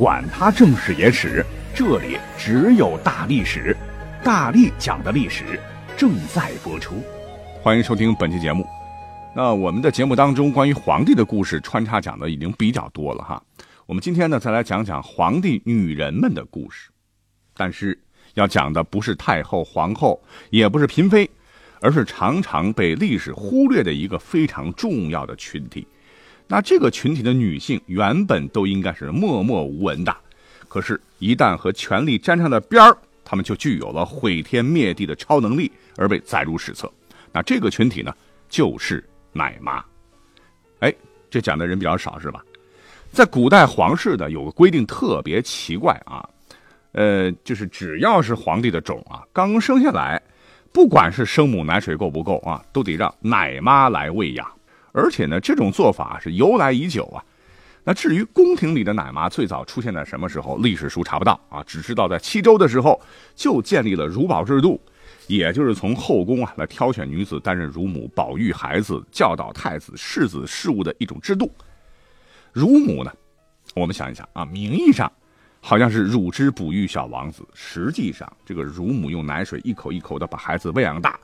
管他正史野史。这里只有大历史，大力讲的历史正在播出，欢迎收听本期节目。那我们的节目当中关于皇帝的故事穿插讲的已经比较多了哈，我们今天呢再来讲讲皇帝女人们的故事，但是要讲的不是太后、皇后，也不是嫔妃，而是常常被历史忽略的一个非常重要的群体。那这个群体的女性原本都应该是默默无闻的。可是，一旦和权力沾上了边儿，她们就具有了毁天灭地的超能力，而被载入史册。那这个群体呢，就是奶妈。哎，这讲的人比较少是吧？在古代皇室的有个规定特别奇怪啊，呃，就是只要是皇帝的种啊，刚生下来，不管是生母奶水够不够啊，都得让奶妈来喂养。而且呢，这种做法是由来已久啊。那至于宫廷里的奶妈最早出现在什么时候，历史书查不到啊，只知道在七周的时候就建立了乳保制度，也就是从后宫啊来挑选女子担任乳母，保育孩子，教导太子世子事务的一种制度。乳母呢，我们想一想啊，名义上好像是乳汁哺育小王子，实际上这个乳母用奶水一口一口的把孩子喂养大。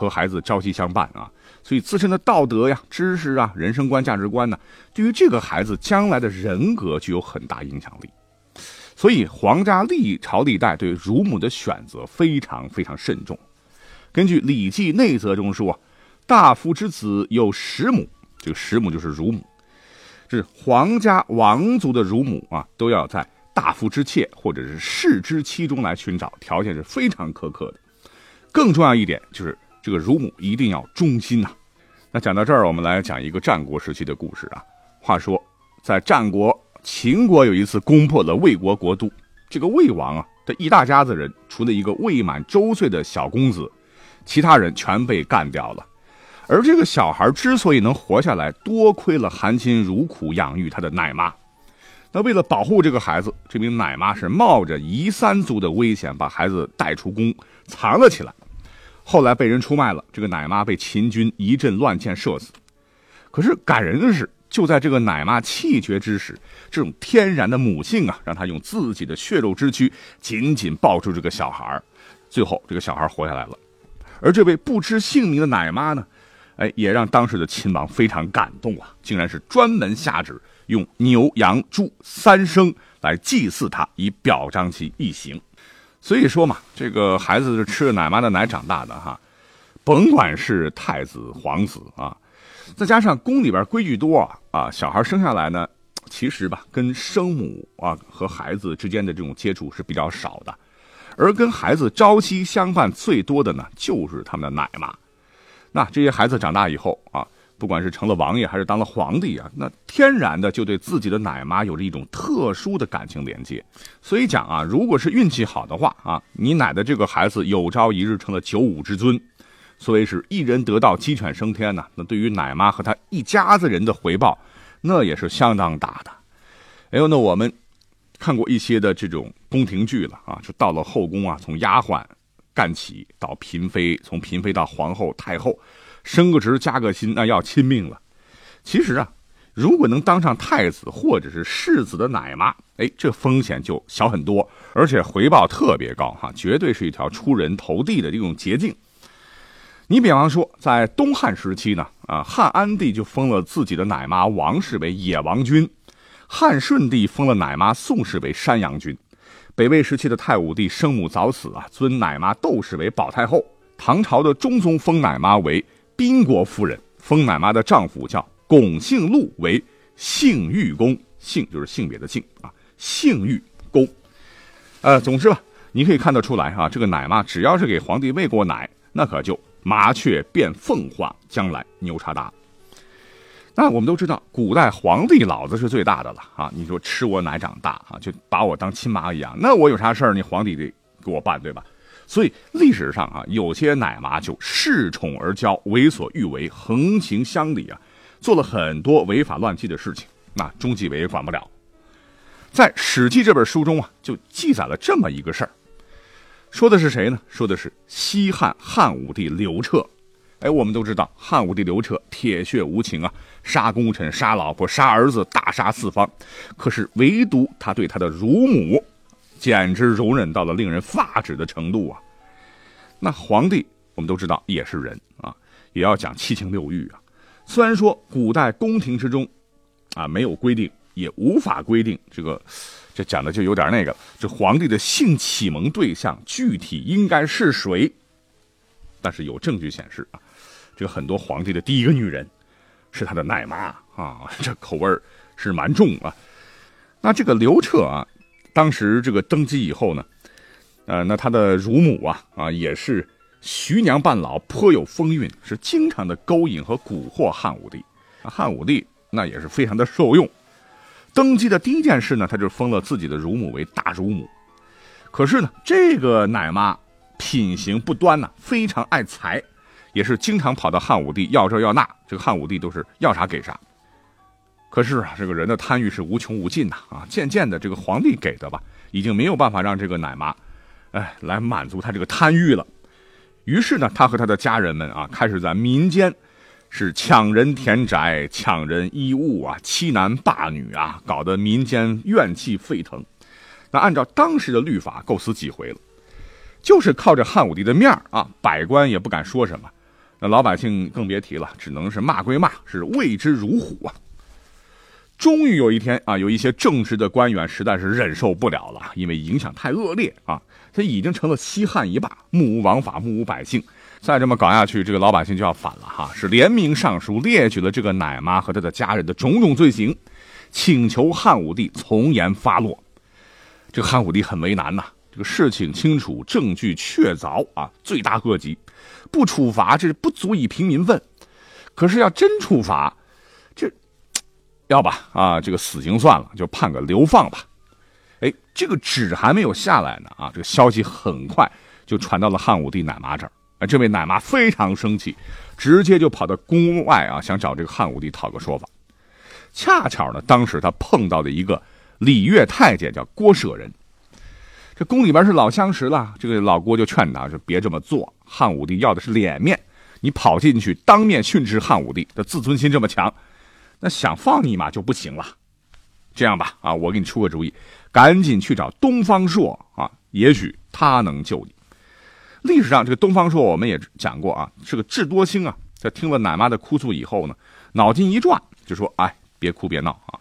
和孩子朝夕相伴啊，所以自身的道德呀、知识啊、人生观、价值观呢，对于这个孩子将来的人格具有很大影响力。所以皇家历朝历代对乳母的选择非常非常慎重。根据《礼记内则》中说：“大夫之子有十母，这个十母就是乳母，是皇家王族的乳母啊，都要在大夫之妾或者是士之妻中来寻找，条件是非常苛刻的。更重要一点就是。”这个乳母一定要忠心呐。那讲到这儿，我们来讲一个战国时期的故事啊。话说，在战国秦国有一次攻破了魏国国都，这个魏王啊这一大家子人，除了一个未满周岁的小公子，其他人全被干掉了。而这个小孩之所以能活下来，多亏了含辛茹苦养育他的奶妈。那为了保护这个孩子，这名奶妈是冒着夷三族的危险，把孩子带出宫，藏了起来。后来被人出卖了，这个奶妈被秦军一阵乱箭射死。可是感人的是，就在这个奶妈气绝之时，这种天然的母性啊，让她用自己的血肉之躯紧紧抱住这个小孩最后这个小孩活下来了。而这位不知姓名的奶妈呢，哎，也让当时的秦王非常感动啊，竟然是专门下旨用牛羊猪三牲来祭祀他，以表彰其义行。所以说嘛，这个孩子是吃着奶妈的奶长大的哈，甭管是太子、皇子啊，再加上宫里边规矩多啊，啊，小孩生下来呢，其实吧，跟生母啊和孩子之间的这种接触是比较少的，而跟孩子朝夕相伴最多的呢，就是他们的奶妈。那这些孩子长大以后啊。不管是成了王爷还是当了皇帝啊，那天然的就对自己的奶妈有着一种特殊的感情连接。所以讲啊，如果是运气好的话啊，你奶的这个孩子有朝一日成了九五之尊，所谓是一人得道鸡犬升天呢，那对于奶妈和他一家子人的回报，那也是相当大的。哎呦，那我们看过一些的这种宫廷剧了啊，就到了后宫啊，从丫鬟干起到嫔妃，从嫔妃到皇后、太后。升个职加个薪，那要亲命了。其实啊，如果能当上太子或者是世子的奶妈，哎，这风险就小很多，而且回报特别高哈，绝对是一条出人头地的这种捷径。你比方说，在东汉时期呢，啊，汉安帝就封了自己的奶妈王氏为野王君，汉顺帝封了奶妈宋氏为山阳君，北魏时期的太武帝生母早死啊，尊奶妈窦氏为保太后，唐朝的中宗封奶妈为。宾国夫人封奶妈的丈夫叫巩姓禄为性欲公，性就是性别的性啊，性欲公。呃，总之吧，你可以看得出来哈，这个奶妈只要是给皇帝喂过奶，那可就麻雀变凤凰，将来牛叉大。那我们都知道，古代皇帝老子是最大的了啊！你说吃我奶长大啊，就把我当亲妈一样，那我有啥事儿？你皇帝得给我办，对吧？所以历史上啊，有些奶妈就恃宠而骄，为所欲为，横行乡里啊，做了很多违法乱纪的事情。那中纪委也管不了。在《史记》这本书中啊，就记载了这么一个事儿，说的是谁呢？说的是西汉汉武帝刘彻。哎，我们都知道汉武帝刘彻铁血无情啊，杀功臣、杀老婆、杀儿子，大杀四方。可是唯独他对他的乳母，简直容忍到了令人发指的程度啊！那皇帝我们都知道也是人啊，也要讲七情六欲啊。虽然说古代宫廷之中，啊没有规定，也无法规定这个，这讲的就有点那个，这皇帝的性启蒙对象具体应该是谁？但是有证据显示啊。这个很多皇帝的第一个女人，是他的奶妈啊，这口味是蛮重啊。那这个刘彻啊，当时这个登基以后呢，呃，那他的乳母啊啊也是徐娘半老，颇有风韵，是经常的勾引和蛊惑汉武帝。汉武帝那也是非常的受用。登基的第一件事呢，他就封了自己的乳母为大乳母。可是呢，这个奶妈品行不端呐，非常爱财。也是经常跑到汉武帝要这要那，这个汉武帝都是要啥给啥。可是啊，这个人的贪欲是无穷无尽呐啊！渐渐的，这个皇帝给的吧，已经没有办法让这个奶妈，哎，来满足他这个贪欲了。于是呢，他和他的家人们啊，开始在民间是抢人田宅、抢人衣物啊，欺男霸女啊，搞得民间怨气沸腾。那按照当时的律法，构思几回了，就是靠着汉武帝的面啊，百官也不敢说什么。那老百姓更别提了，只能是骂归骂，是畏之如虎啊。终于有一天啊，有一些正直的官员实在是忍受不了了，因为影响太恶劣啊，他已经成了西汉一霸，目无王法，目无百姓。再这么搞下去，这个老百姓就要反了哈，是联名上书列举了这个奶妈和他的家人的种种罪行，请求汉武帝从严发落。这个汉武帝很为难呐。这个事情清楚，证据确凿啊，罪大恶极，不处罚这是不足以平民愤。可是要真处罚，要吧啊，这个死刑算了，就判个流放吧。哎，这个纸还没有下来呢啊，这个消息很快就传到了汉武帝奶妈这儿。哎，这位奶妈非常生气，直接就跑到宫外啊，想找这个汉武帝讨个说法。恰巧呢，当时他碰到的一个礼乐太监叫郭舍人。这宫里边是老相识了，这个老郭就劝他，说别这么做。汉武帝要的是脸面，你跑进去当面训斥汉武帝，他自尊心这么强，那想放你嘛就不行了。这样吧，啊，我给你出个主意，赶紧去找东方朔啊，也许他能救你。历史上这个东方朔我们也讲过啊，是个智多星啊。在听了奶妈的哭诉以后呢，脑筋一转，就说：“哎，别哭别闹啊，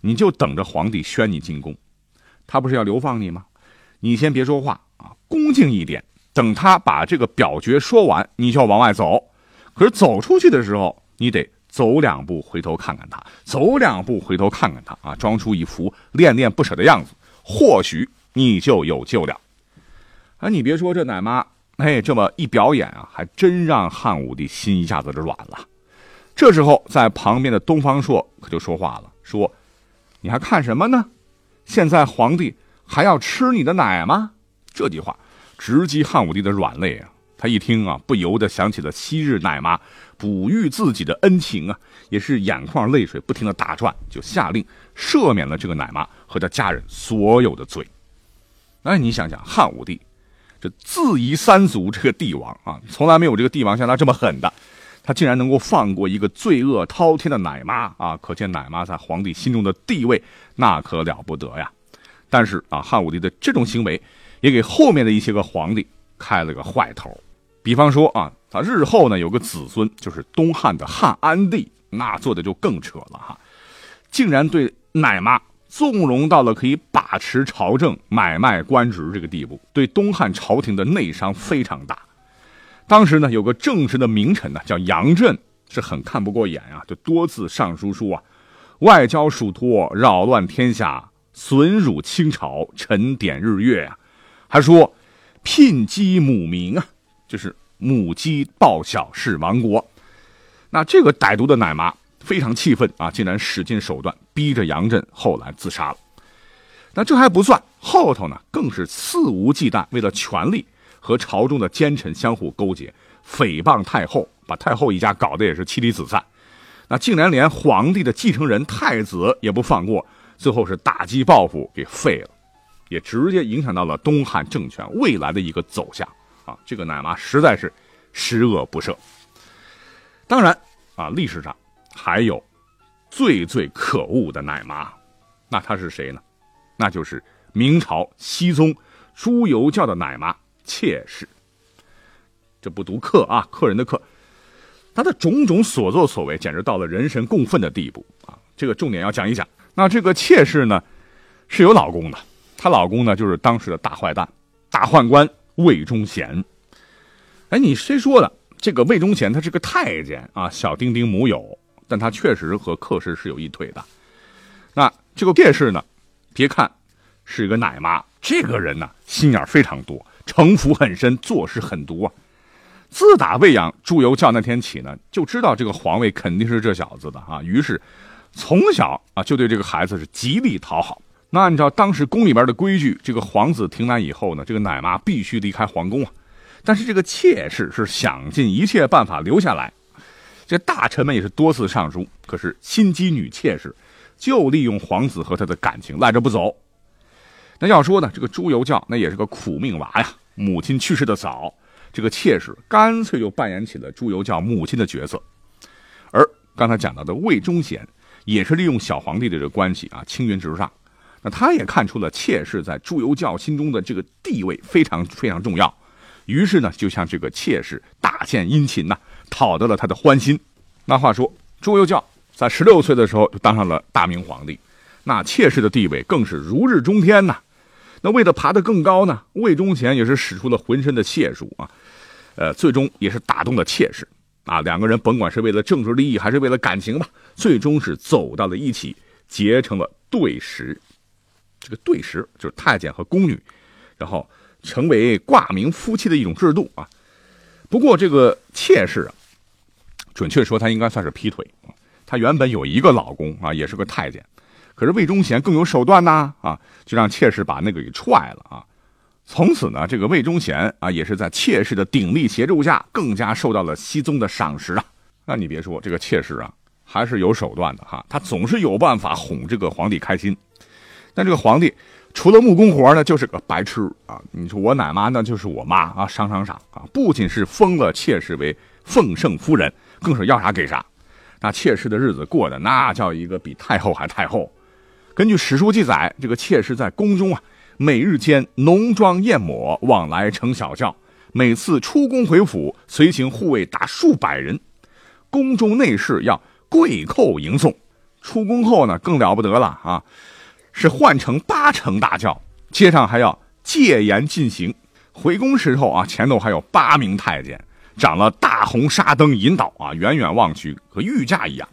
你就等着皇帝宣你进宫，他不是要流放你吗？”你先别说话啊，恭敬一点。等他把这个表决说完，你就要往外走。可是走出去的时候，你得走两步回头看看他，走两步回头看看他啊，装出一副恋恋不舍的样子，或许你就有救了。啊，你别说这奶妈，哎，这么一表演啊，还真让汉武帝心一下子就软了。这时候，在旁边的东方朔可就说话了，说：“你还看什么呢？现在皇帝。”还要吃你的奶吗？这句话直击汉武帝的软肋啊！他一听啊，不由得想起了昔日奶妈哺育自己的恩情啊，也是眼眶泪水不停的打转，就下令赦免了这个奶妈和他家人所有的罪。哎，你想想，汉武帝这自夷三族这个帝王啊，从来没有这个帝王像他这么狠的，他竟然能够放过一个罪恶滔天的奶妈啊！可见奶妈在皇帝心中的地位那可了不得呀！但是啊，汉武帝的这种行为，也给后面的一些个皇帝开了个坏头。比方说啊，他日后呢有个子孙，就是东汉的汉安帝，那做的就更扯了哈，竟然对奶妈纵容到了可以把持朝政、买卖官职这个地步，对东汉朝廷的内伤非常大。当时呢，有个正直的名臣呢，叫杨震，是很看不过眼啊，就多次上书说啊，外交属托，扰乱天下。损辱清朝，沉点日月啊！还说聘姬母名啊，就是母鸡报晓是亡国。那这个歹毒的奶妈非常气愤啊，竟然使尽手段逼着杨震后来自杀了。那这还不算，后头呢更是肆无忌惮，为了权力和朝中的奸臣相互勾结，诽谤太后，把太后一家搞得也是妻离子散。那竟然连皇帝的继承人太子也不放过，最后是打击报复给废了，也直接影响到了东汉政权未来的一个走向啊！这个奶妈实在是十恶不赦。当然啊，历史上还有最最可恶的奶妈，那她是谁呢？那就是明朝熹宗朱由校的奶妈妾室。这不读客啊，客人的客。他的种种所作所为，简直到了人神共愤的地步啊！这个重点要讲一讲。那这个妾室呢，是有老公的，她老公呢就是当时的大坏蛋、大宦官魏忠贤。哎，你谁说的？这个魏忠贤他是个太监啊，小丁丁母有，但他确实和客氏是有一腿的。那这个卞氏呢，别看是一个奶妈，这个人呢心眼非常多，城府很深，做事狠毒啊。自打喂养朱由校那天起呢，就知道这个皇位肯定是这小子的啊。于是，从小啊就对这个孩子是极力讨好。那按照当时宫里边的规矩，这个皇子停奶以后呢，这个奶妈必须离开皇宫啊。但是这个妾室是想尽一切办法留下来。这大臣们也是多次上书，可是心机女妾室就利用皇子和他的感情赖着不走。那要说呢，这个朱由校那也是个苦命娃呀，母亲去世的早。这个妾室干脆就扮演起了朱由校母亲的角色，而刚才讲到的魏忠贤也是利用小皇帝的这个关系啊，青云直上。那他也看出了妾室在朱由校心中的这个地位非常非常重要，于是呢，就向这个妾室大献殷勤呐，讨得了他的欢心。那话说，朱由校在十六岁的时候就当上了大明皇帝，那妾室的地位更是如日中天呐。那为了爬得更高呢，魏忠贤也是使出了浑身的解数啊。呃，最终也是打动了妾室啊，两个人甭管是为了政治利益还是为了感情吧，最终是走到了一起，结成了对食。这个对食就是太监和宫女，然后成为挂名夫妻的一种制度啊。不过这个妾室啊，准确说她应该算是劈腿她原本有一个老公啊，也是个太监，可是魏忠贤更有手段呐啊，就让妾室把那个给踹了啊。从此呢，这个魏忠贤啊，也是在妾室的鼎力协助下，更加受到了熹宗的赏识啊。那你别说，这个妾室啊，还是有手段的哈，他总是有办法哄这个皇帝开心。但这个皇帝除了木工活呢，就是个白痴啊。你说我奶妈那就是我妈啊，赏赏赏啊，不仅是封了妾室为奉圣夫人，更是要啥给啥。那妾室的日子过得那叫一个比太后还太后。根据史书记载，这个妾室在宫中啊。每日间浓妆艳抹，往来乘小轿。每次出宫回府，随行护卫达数百人。宫中内侍要跪叩迎送。出宫后呢，更了不得了啊！是换乘八乘大轿，街上还要戒严进行。回宫时候啊，前头还有八名太监，长了大红纱灯引导啊，远远望去和御驾一样。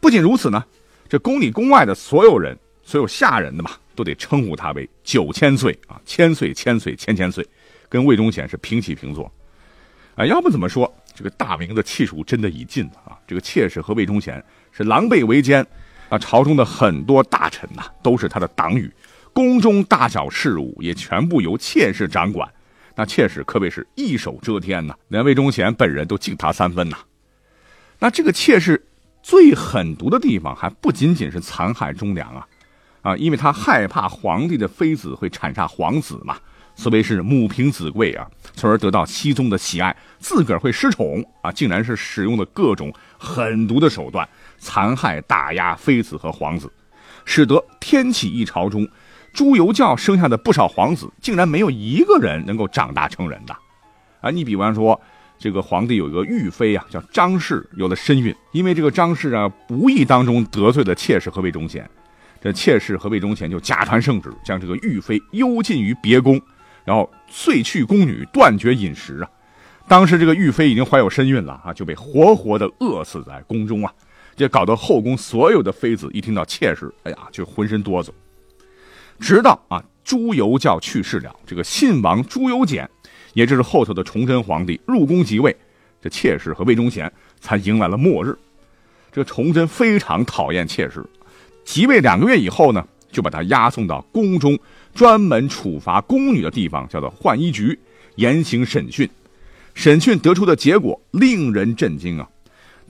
不仅如此呢，这宫里宫外的所有人，所有下人的嘛。都得称呼他为九千岁啊，千岁千岁千千岁，跟魏忠贤是平起平坐。啊，要不怎么说这个大明的气数真的已尽了啊？这个妾室和魏忠贤是狼狈为奸啊，朝中的很多大臣呐都是他的党羽，宫中大小事务也全部由妾室掌管。那妾室可谓是一手遮天呐，连魏忠贤本人都敬他三分呐。那这个妾室最狠毒的地方还不仅仅是残害忠良啊。啊，因为他害怕皇帝的妃子会产下皇子嘛，所谓是母凭子贵啊，从而得到熹宗的喜爱，自个儿会失宠啊，竟然是使用了各种狠毒的手段，残害打压妃子和皇子，使得天启一朝中，朱由校生下的不少皇子，竟然没有一个人能够长大成人的。啊，你比方说，这个皇帝有一个玉妃啊，叫张氏，有了身孕，因为这个张氏啊，无意当中得罪了妾室和魏忠贤。这妾室和魏忠贤就假传圣旨，将这个玉妃幽禁于别宫，然后遂去宫女，断绝饮食啊。当时这个玉妃已经怀有身孕了啊，就被活活的饿死在宫中啊。这搞得后宫所有的妃子一听到妾室，哎呀，就浑身哆嗦。直到啊朱由校去世了，这个信王朱由检，也就是后头的崇祯皇帝入宫即位，这妾室和魏忠贤才迎来了末日。这崇祯非常讨厌妾室。即位两个月以后呢，就把他押送到宫中专门处罚宫女的地方，叫做浣衣局，严刑审讯。审讯得出的结果令人震惊啊！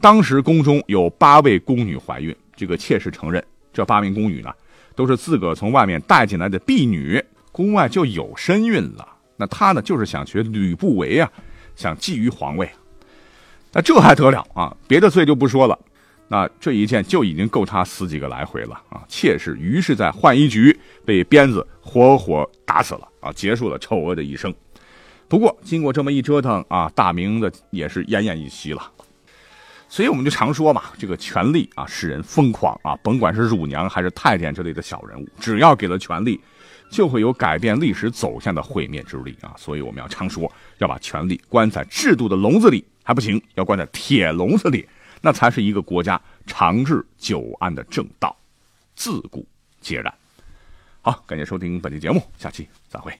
当时宫中有八位宫女怀孕，这个妾室承认，这八名宫女呢，都是自个从外面带进来的婢女，宫外就有身孕了。那她呢，就是想学吕不韦啊，想觊觎皇位。那这还得了啊？别的罪就不说了，那这一件就已经够他死几个来回了啊！妾室于是在浣衣局被鞭子活活打死了啊，结束了丑恶的一生。不过经过这么一折腾啊，大明的也是奄奄一息了。所以我们就常说嘛，这个权力啊使人疯狂啊，甭管是乳娘还是太监这类的小人物，只要给了权力，就会有改变历史走向的毁灭之力啊！所以我们要常说，要把权力关在制度的笼子里。还不行，要关在铁笼子里，那才是一个国家长治久安的正道，自古皆然。好，感谢收听本期节目，下期再会。